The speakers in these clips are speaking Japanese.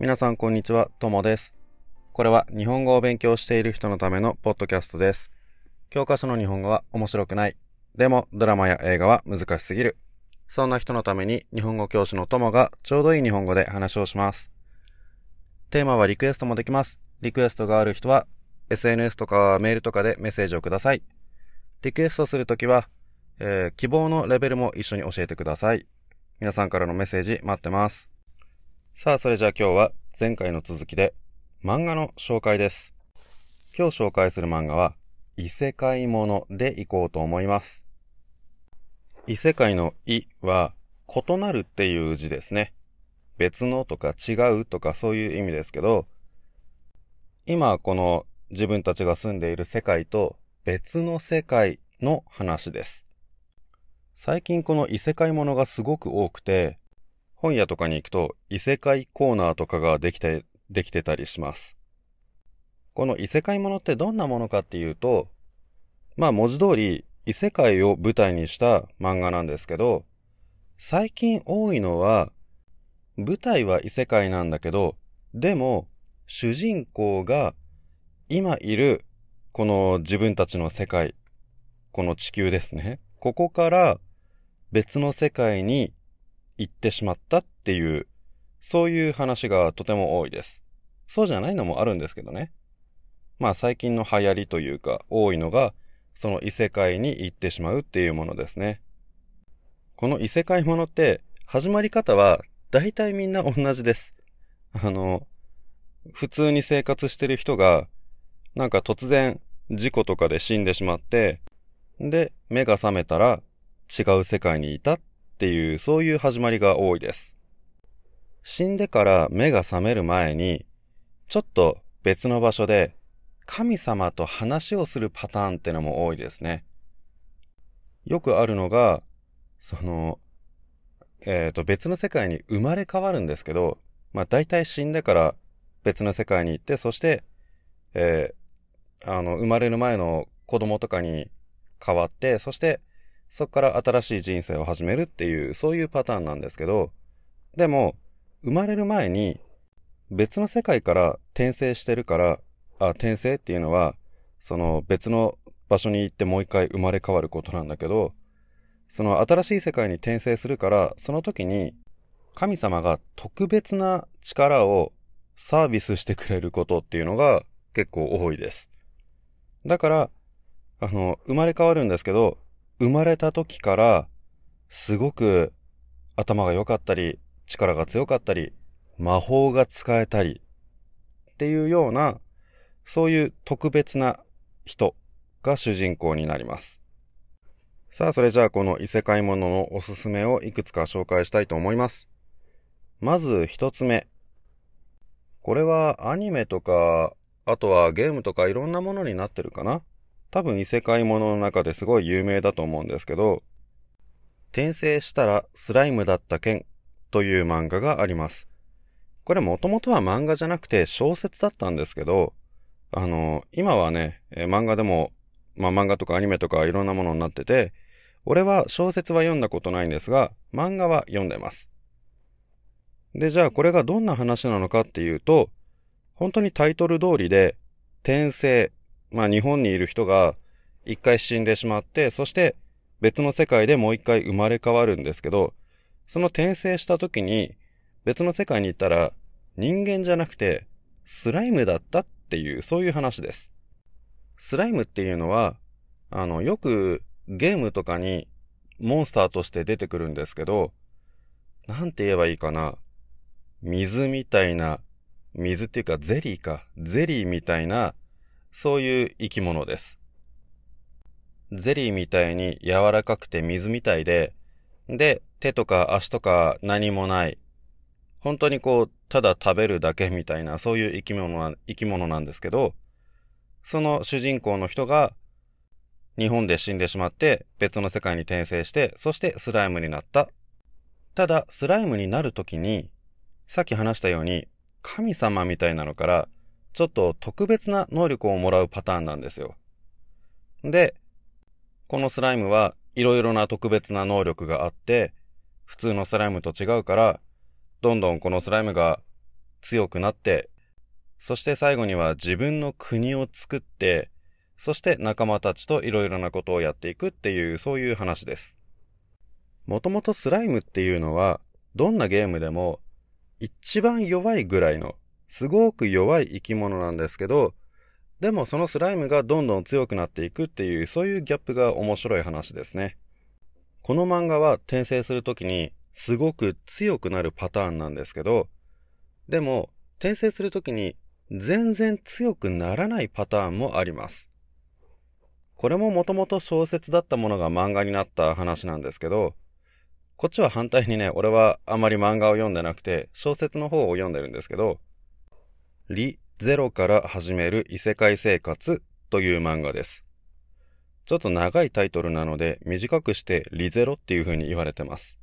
皆さんこんにちは、ともです。これは日本語を勉強している人のためのポッドキャストです。教科書の日本語は面白くない。でもドラマや映画は難しすぎる。そんな人のために日本語教師のともがちょうどいい日本語で話をします。テーマはリクエストもできます。リクエストがある人は SNS とかメールとかでメッセージをください。リクエストするときは、えー希望のレベルも一緒に教えてください。皆さんからのメッセージ待ってます。さあ、それじゃあ今日は前回の続きで漫画の紹介です。今日紹介する漫画は異世界ものでいこうと思います。異世界の異は異なるっていう字ですね。別のとか違うとかそういう意味ですけど、今この自分たちが住んでいる世界と別の世界の話です。最近この異世界ものがすごく多くて、本屋とかに行くと異世界コーナーとかができて、できてたりします。この異世界ものってどんなものかっていうと、まあ文字通り異世界を舞台にした漫画なんですけど、最近多いのは、舞台は異世界なんだけど、でも主人公が今いるこの自分たちの世界、この地球ですね。ここから別の世界に行ってしまったっていう、そういう話がとても多いです。そうじゃないのもあるんですけどね。まあ最近の流行りというか多いのが、その異世界に行ってしまうっていうものですね。この異世界ものって始まり方は大体みんな同じです。あの、普通に生活してる人が、なんか突然事故とかで死んでしまって、で、目が覚めたら違う世界にいたっていう、そういう始まりが多いです。死んでから目が覚める前に、ちょっと別の場所で神様と話をするパターンってのも多いですね。よくあるのが、その、えっ、と、別の世界に生まれ変わるんですけど、まあ大体死んでから別の世界に行って、そして、えーあの、生まれる前の子供とかに変わって、そして、そこから新しい人生を始めるっていう、そういうパターンなんですけど、でも、生まれる前に、別の世界から転生してるから、あ、転生っていうのは、その別の場所に行ってもう一回生まれ変わることなんだけど、その新しい世界に転生するから、その時に、神様が特別な力をサービスしてくれることっていうのが結構多いです。だから、あの、生まれ変わるんですけど、生まれた時から、すごく頭が良かったり、力が強かったり、魔法が使えたり、っていうような、そういう特別な人が主人公になります。さあ、それじゃあこの異世界もののおすすめをいくつか紹介したいと思います。まず一つ目。これはアニメとか、あとはゲームとかいろんなものになってるかな多分異世界ものの中ですごい有名だと思うんですけど、転生したらスライムだった件という漫画があります。これもともとは漫画じゃなくて小説だったんですけど、あの、今はね、漫画でも、まあ漫画とかアニメとかいろんなものになってて、俺は小説は読んだことないんですが、漫画は読んでます。で、じゃあこれがどんな話なのかっていうと、本当にタイトル通りで、転生、まあ日本にいる人が一回死んでしまって、そして別の世界でもう一回生まれ変わるんですけど、その転生した時に別の世界に行ったら人間じゃなくてスライムだったっていうそういう話です。スライムっていうのは、あの、よくゲームとかにモンスターとして出てくるんですけど、なんて言えばいいかな。水みたいな、水っていうかゼリーか、ゼリーみたいな、そういう生き物です。ゼリーみたいに柔らかくて水みたいで、で、手とか足とか何もない。本当にこう、ただ食べるだけみたいな、そういう生き物な、生き物なんですけど、その主人公の人が、日本で死んでしまって、別の世界に転生して、そしてスライムになった。ただ、スライムになるときに、さっき話したように、神様みたいなのから、ちょっと特別な能力をもらうパターンなんですよ。で、このスライムはいろいろな特別な能力があって、普通のスライムと違うから、どんどんこのスライムが強くなって、そして最後には自分の国を作って、そして仲間たちといろいろなことをやっていくっていう、そういう話です。もともとスライムっていうのは、どんなゲームでも一番弱いぐらいの、すごく弱い生き物なんですけど、でもそのスライムがどんどん強くなっていくっていう、そういうギャップが面白い話ですね。この漫画は転生するときにすごく強くなるパターンなんですけど、でも転生するときに全然強くならないパターンもあります。これももともと小説だったものが漫画になった話なんですけど、こっちは反対にね、俺はあまり漫画を読んでなくて、小説の方を読んでるんですけど、リ・ゼロから始める異世界生活という漫画です。ちょっと長いタイトルなので、短くしてリゼロっていう風に言われてます。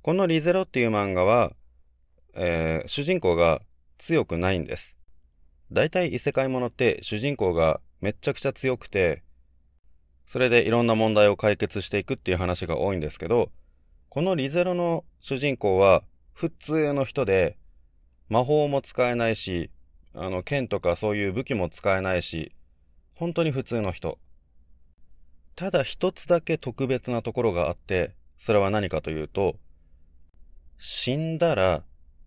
このリゼロっていう漫画は、えー、主人公が強くないんです。大体異世界ものって主人公がめっちゃくちゃ強くて、それでいろんな問題を解決していくっていう話が多いんですけど、このリゼロの主人公は普通の人で、魔法も使えないし、あの、剣とかそういう武器も使えないし、本当に普通の人。ただ一つだけ特別なところがあって、それは何かというと、死んだら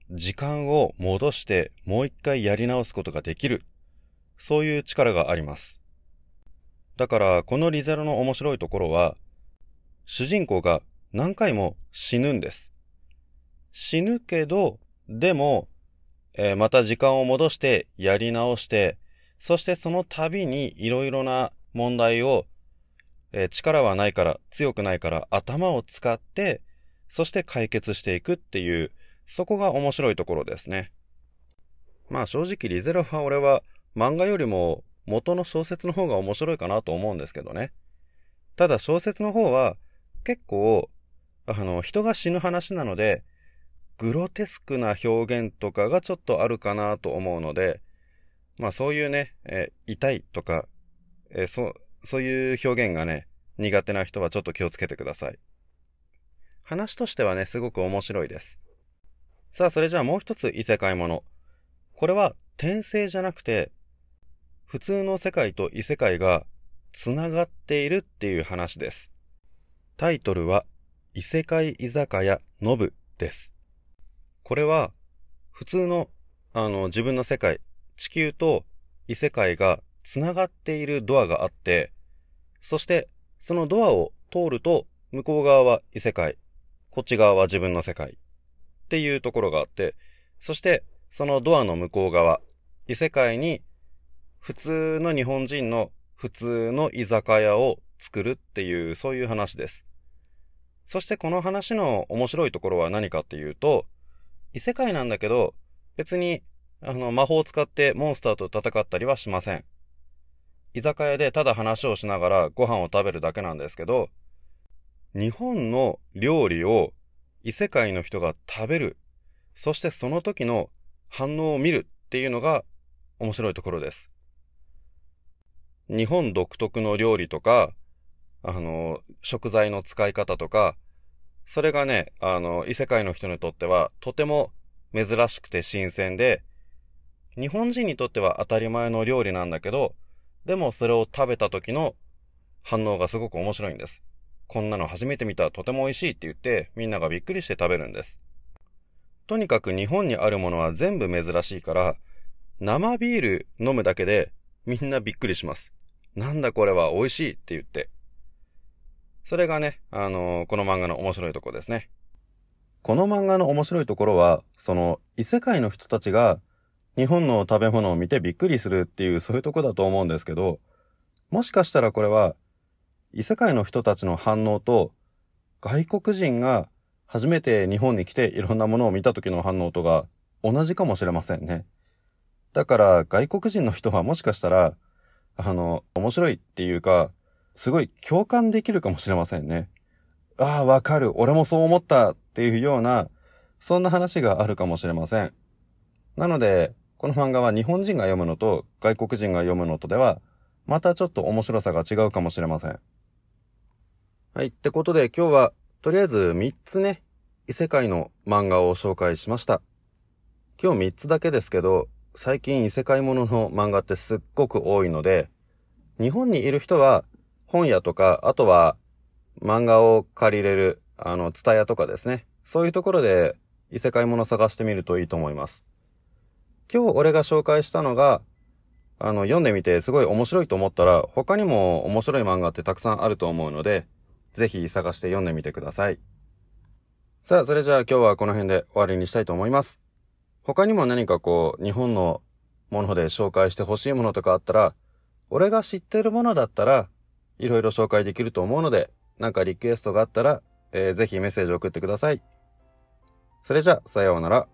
時間を戻してもう一回やり直すことができる。そういう力があります。だから、このリゼロの面白いところは、主人公が何回も死ぬんです。死ぬけど、でも、えー、また時間を戻してやり直して、そしてその度にいろいろな問題を、えー、力はないから、強くないから頭を使って、そして解決していくっていう、そこが面白いところですね。まあ正直リゼロは俺は漫画よりも元の小説の方が面白いかなと思うんですけどね。ただ小説の方は結構、あの、人が死ぬ話なので、グロテスクな表現とかがちょっとあるかなと思うので、まあそういうね、えー、痛いとか、えー、そ、そういう表現がね、苦手な人はちょっと気をつけてください。話としてはね、すごく面白いです。さあ、それじゃあもう一つ異世界もの。これは転生じゃなくて、普通の世界と異世界が繋がっているっていう話です。タイトルは、異世界居酒屋ノブです。これは、普通の、あの、自分の世界、地球と異世界が繋がっているドアがあって、そして、そのドアを通ると、向こう側は異世界、こっち側は自分の世界っていうところがあって、そして、そのドアの向こう側、異世界に普通の日本人の普通の居酒屋を作るっていう、そういう話です。そしてこの話の面白いところは何かっていうと、異世界なんだけど、別に、あの、魔法を使ってモンスターと戦ったりはしません。居酒屋でただ話をしながらご飯を食べるだけなんですけど、日本の料理を異世界の人が食べる、そしてその時の反応を見るっていうのが面白いところです。日本独特の料理とか、あの、食材の使い方とか、それがね、あの、異世界の人にとってはとても珍しくて新鮮で、日本人にとっては当たり前の料理なんだけど、でもそれを食べた時の反応がすごく面白いんです。こんなの初めて見たとても美味しいって言ってみんながびっくりして食べるんです。とにかく日本にあるものは全部珍しいから、生ビール飲むだけでみんなびっくりします。なんだこれは美味しいって言って。それがね、あのー、この漫画の面白いところですね。この漫画の面白いところは、その異世界の人たちが日本の食べ物を見てびっくりするっていうそういうとこだと思うんですけど、もしかしたらこれは異世界の人たちの反応と外国人が初めて日本に来ていろんなものを見た時の反応とが同じかもしれませんね。だから外国人の人はもしかしたらあの、面白いっていうか、すごい共感できるかもしれませんね。ああ、わかる。俺もそう思ったっていうような、そんな話があるかもしれません。なので、この漫画は日本人が読むのと外国人が読むのとでは、またちょっと面白さが違うかもしれません。はい。ってことで今日は、とりあえず3つね、異世界の漫画を紹介しました。今日3つだけですけど、最近異世界ものの漫画ってすっごく多いので、日本にいる人は本屋とか、あとは漫画を借りれる、あの、ツタヤとかですね。そういうところで異世界もの探してみるといいと思います。今日俺が紹介したのが、あの、読んでみてすごい面白いと思ったら、他にも面白い漫画ってたくさんあると思うので、ぜひ探して読んでみてください。さあ、それじゃあ今日はこの辺で終わりにしたいと思います。他にも何かこう、日本のもので紹介してほしいものとかあったら、俺が知ってるものだったら、いろいろ紹介できると思うので、なんかリクエストがあったら、えー、ぜひメッセージを送ってください。それじゃあ、さようなら。